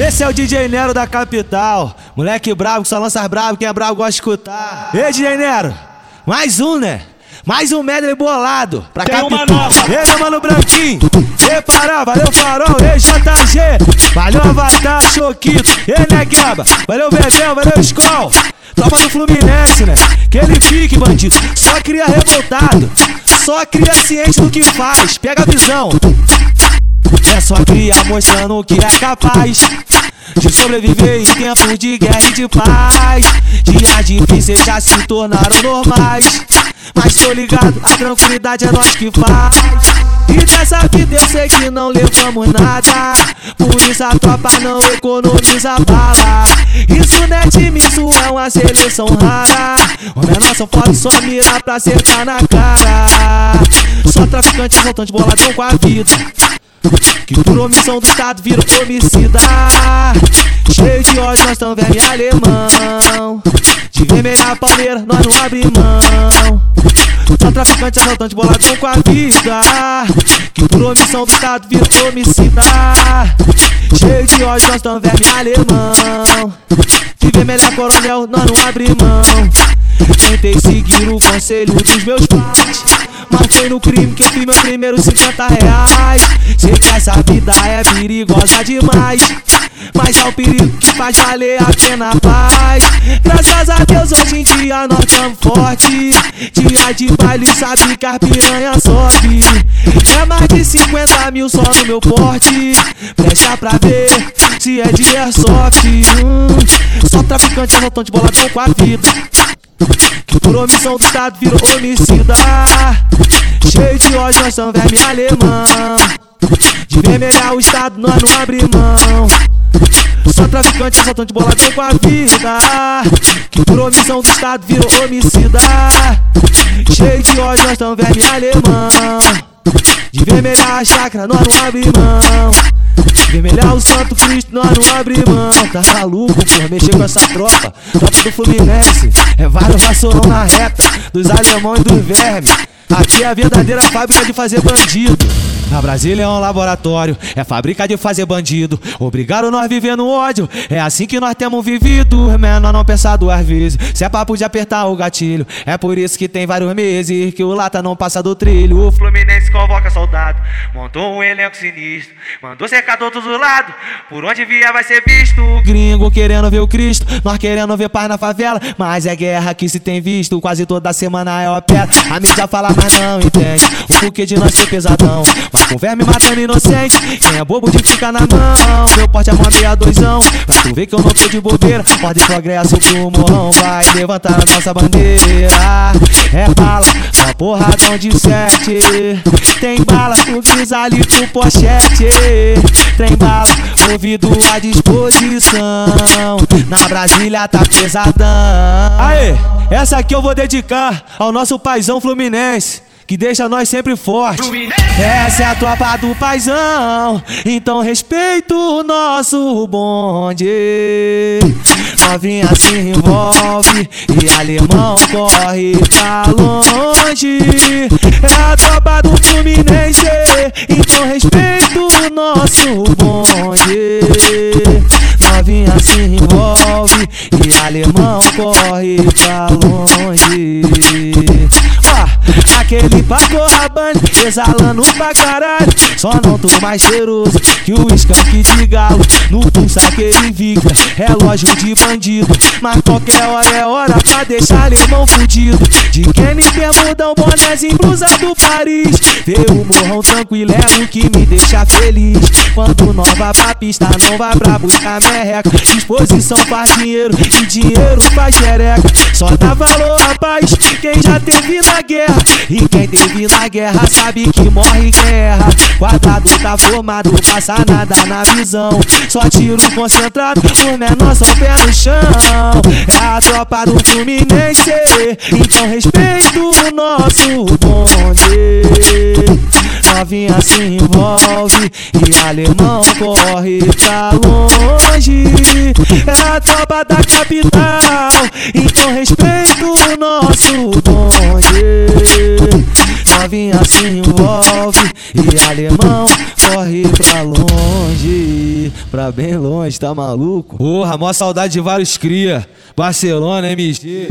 Esse é o DJ Nero da capital. Moleque brabo, que só lança brabo, quem é brabo gosta de escutar. Ei, DJ Nero, mais um, né? Mais um medley bolado pra Tem capital. Ei, meu mano Branquinho, ei, Pará, valeu Farol, ei, JG, valeu Avatar, Choquito, ei, Negueba, valeu Bebel, valeu Skol. Tropa do Fluminense, né? Que ele fique, bandido, só cria revoltado, só cria ciente do que faz, pega a visão. É só cria mostrando que é capaz de sobreviver em tempos de guerra e de paz. Dias difíceis já se tornaram normais. Mas tô ligado, a tranquilidade é nós que faz. E dessa vida eu sei que não levamos nada. Por isso a tropa não economiza bala. Isso não é time, isso é uma seleção rara. O menor são foda, só mira pra acertar na cara. Só traficante, assaltante, boladão com a vida. Que por omissão do Estado virou homicida. Cheio de ódio, nós tão velho e alemão. De vermelha palmeira, nós não abre mão. Só traficante, assaltante, boladão com a vida. Que por omissão do Estado virou homicida. Cheio de ódio, nós tão velho e alemão De vermelha coronel, nós não abre mão. Tentei seguir o conselho dos meus pais Mas foi no crime que eu fiz meus primeiros 50 reais. Sei que essa vida é perigosa demais Mas é o perigo que faz valer a pena a paz Graças a Deus hoje em dia nós estamos forte Dia de baile sabe que as piranha sobe. É mais de 50 mil só no meu porte. Presta pra ver se é de airsoft hum, Só traficante, assaltante, boladão com a vida. Por omissão do Estado virou homicida. Cheio de ódio, nós somos verme alemão. De vermelhar o Estado, nós não abre mão. Só traficante, assaltante, boladão com a vida. Por omissão do Estado virou homicida. Cheio de ódio, nós somos verme alemão. De vermelhar a chácara, nós não abre mão Vermelhar o Santo Cristo, nós não abre mão. Tá maluco, porra, mexer com essa tropa. Tropa do Fluminense, é vários vassourão na reta, dos alemão e dos vermes. Aqui é a verdadeira fábrica de fazer bandido. A Brasília é um laboratório, é fábrica de fazer bandido. Obrigaram nós viver no ódio, é assim que nós temos vivido. Menor não pensar duas vezes, se é papo de apertar o gatilho. É por isso que tem vários meses que o lata não passa do trilho. O Fluminense convoca soldado, montou um elenco sinistro, mandou cercar todos os lados. Por onde vier vai ser visto. Gringo querendo ver o Cristo, nós querendo ver paz na favela. Mas é guerra que se tem visto, quase toda semana é opera. A mídia fala, mas não entende o porquê de nós ser pesadão. Mas com verme matando inocente, quem é bobo de ficar na mão. Meu porte é uma meia doisão, pra tu ver que eu não tô de bobeira. Ordem progresso pro morrão, vai levantar a nossa bandeira. É bala, só porradão de sete. Tem bala, tu quis ali pro pochete. Tem bala, ouvido à disposição. Na Brasília tá pesadão. Aê, essa aqui eu vou dedicar ao nosso paizão fluminense. Que deixa nós sempre forte. Essa é a tropa do paizão. Então respeita o nosso bonde. Novinha se envolve e alemão corre pra longe. É a tropa do Fluminense. Então respeita o nosso bonde. Novinha se envolve e alemão corre pra longe. Ó, aquele paco rabane, exalando pra caralho. Só não tô mais cheiroso que o skunk de galo. No pulso aquele Victor, relógio de bandido. Mas qualquer hora é hora pra deixar alemão fudido. De Kenny, bermudão, bonézinho, blusa do Paris. Ver o morrão tranquilo é o que me deixa feliz. Quando nós vai pra pista, não vai pra buscar merreca. Disposição faz dinheiro e dinheiro faz xereca. Só dá valor a paz quem já teve na guerra. E quem teve na guerra sabe que morre em guerra. Quadrado tá formado, passa nada na visão. Só tiro concentrado, o menor só pé no chão. É a tropa do Fluminense, então respeito o nosso bonde. Novinha se envolve e alemão corre pra longe. É a tropa da capital, então respeito o nosso bonde. Novinha se envolve e alemão corre pra longe, pra bem longe, tá maluco? Porra, mó saudade de vários cria. Barcelona, MG,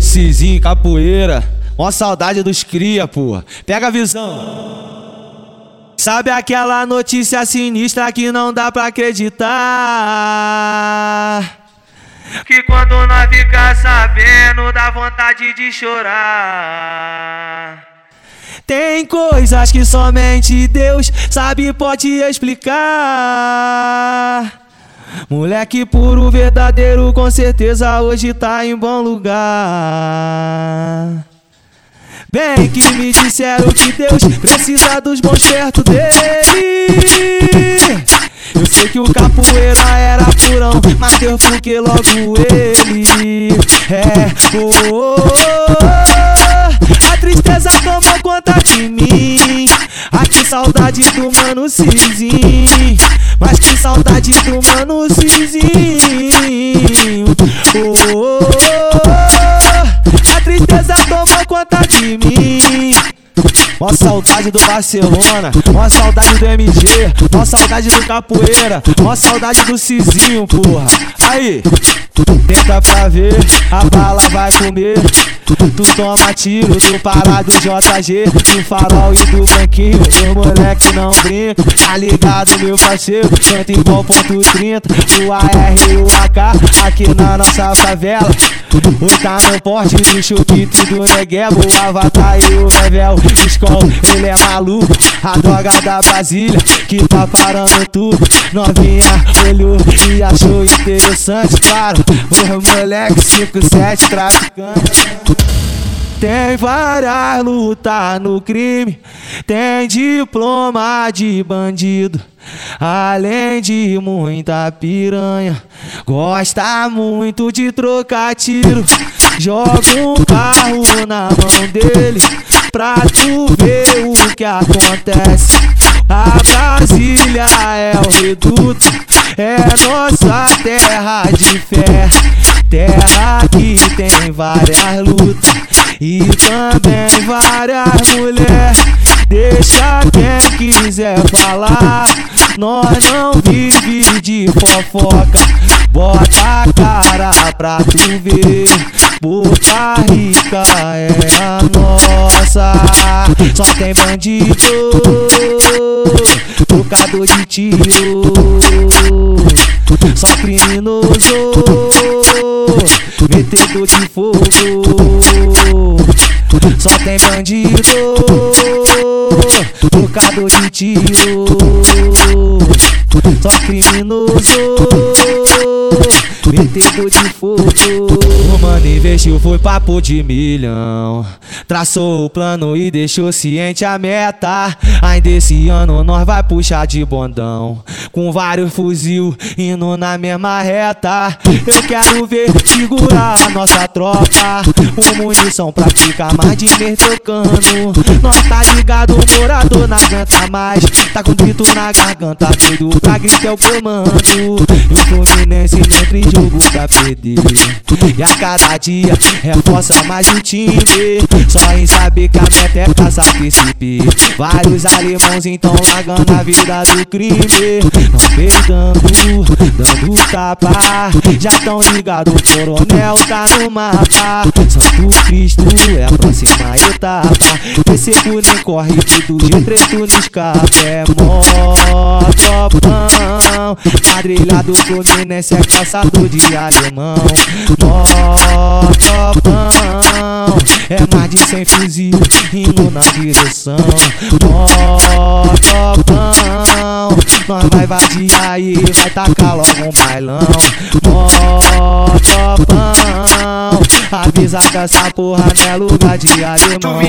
Cizinho, Capoeira. Mó saudade dos cria, porra. Pega a visão. Sabe aquela notícia sinistra que não dá pra acreditar? Que quando nós ficar sabendo, dá vontade de chorar. Tem coisas que somente Deus sabe pode explicar. Moleque puro, verdadeiro, com certeza hoje tá em bom lugar. Bem que me disseram que Deus precisa dos bons perto dele. Eu sei que o capoeira era purão, mas Deus porque logo ele é. Oh, oh, oh, a tristeza tomou conta de mim. Ai que saudade do mano Cizinho. Mas que saudade do mano Cizinho. Oh, oh, oh, tomou conta de mim. Saudade do Barcelona, mó saudade do MG, mó saudade do Capoeira, mó saudade do Cizinho, porra. Aí, tenta pra ver, a bala vai comer. Tu toma tiro do parado JG, do farol e do branquinho. Meu moleque não brinca, tá ligado, meu parceiro? Tanto igual ponto 30, o AR e o AK, aqui na nossa favela. O tá no porte do chupito e do neguebo, o avatar e o revel. Skol, ele é maluco, a droga da Brasília, que tá parando tudo. Novinha olhou e achou interessante, claro. O moleque 57 traficante. Tem várias lutas no crime, tem diploma de bandido. Além de muita piranha, gosta muito de trocar tiro. Joga um carro na mão dele pra tu ver o que acontece. A Brasília é o reduto, é nossa terra de fé. Terra que tem várias lutas e também várias mulheres. Deixa quem quiser falar, nós não vive de fofoca. Bota a cara pra tu ver, Boca Rica é a nossa. Só tem bandido, tocador de tiro, só criminoso metedor de fogo. Só tem bandido, tocador de tiro. Só criminoso, metedor de fogo. O mano investiu, foi papo de milhão. Traçou o plano e deixou ciente a meta. Ainda esse ano nós vai puxar de bondão. Com vários fuzil indo na mesma reta. Eu quero ver segurar a nossa tropa. Com munição pra ficar mais de mês tocando. Nós tá ligado, o morador não aguenta mais. Tá com grito na garganta, doido pra gritar o comando. E o Fluminense em jogo pra perder. E a cada dia reforça mais o time. Só em saber que a meta é caçar príncipe. Vários alemãos então largando a vida do crime. Não peidando, dando tapa. Já tão ligado, o coronel tá no mapa. Santo Cristo é a próxima etapa. Esse nem corre tudo de preto no escape. É mó tropão. Quadrilhado Fluminense é caçador de alemão. Mó tropão. É mais de cem fuzil indo na direção. Mó tropão. Nós vai vadiar e vai tacar logo um bailão. Mó tropão. Avisa que essa porra não é lugar de alemão.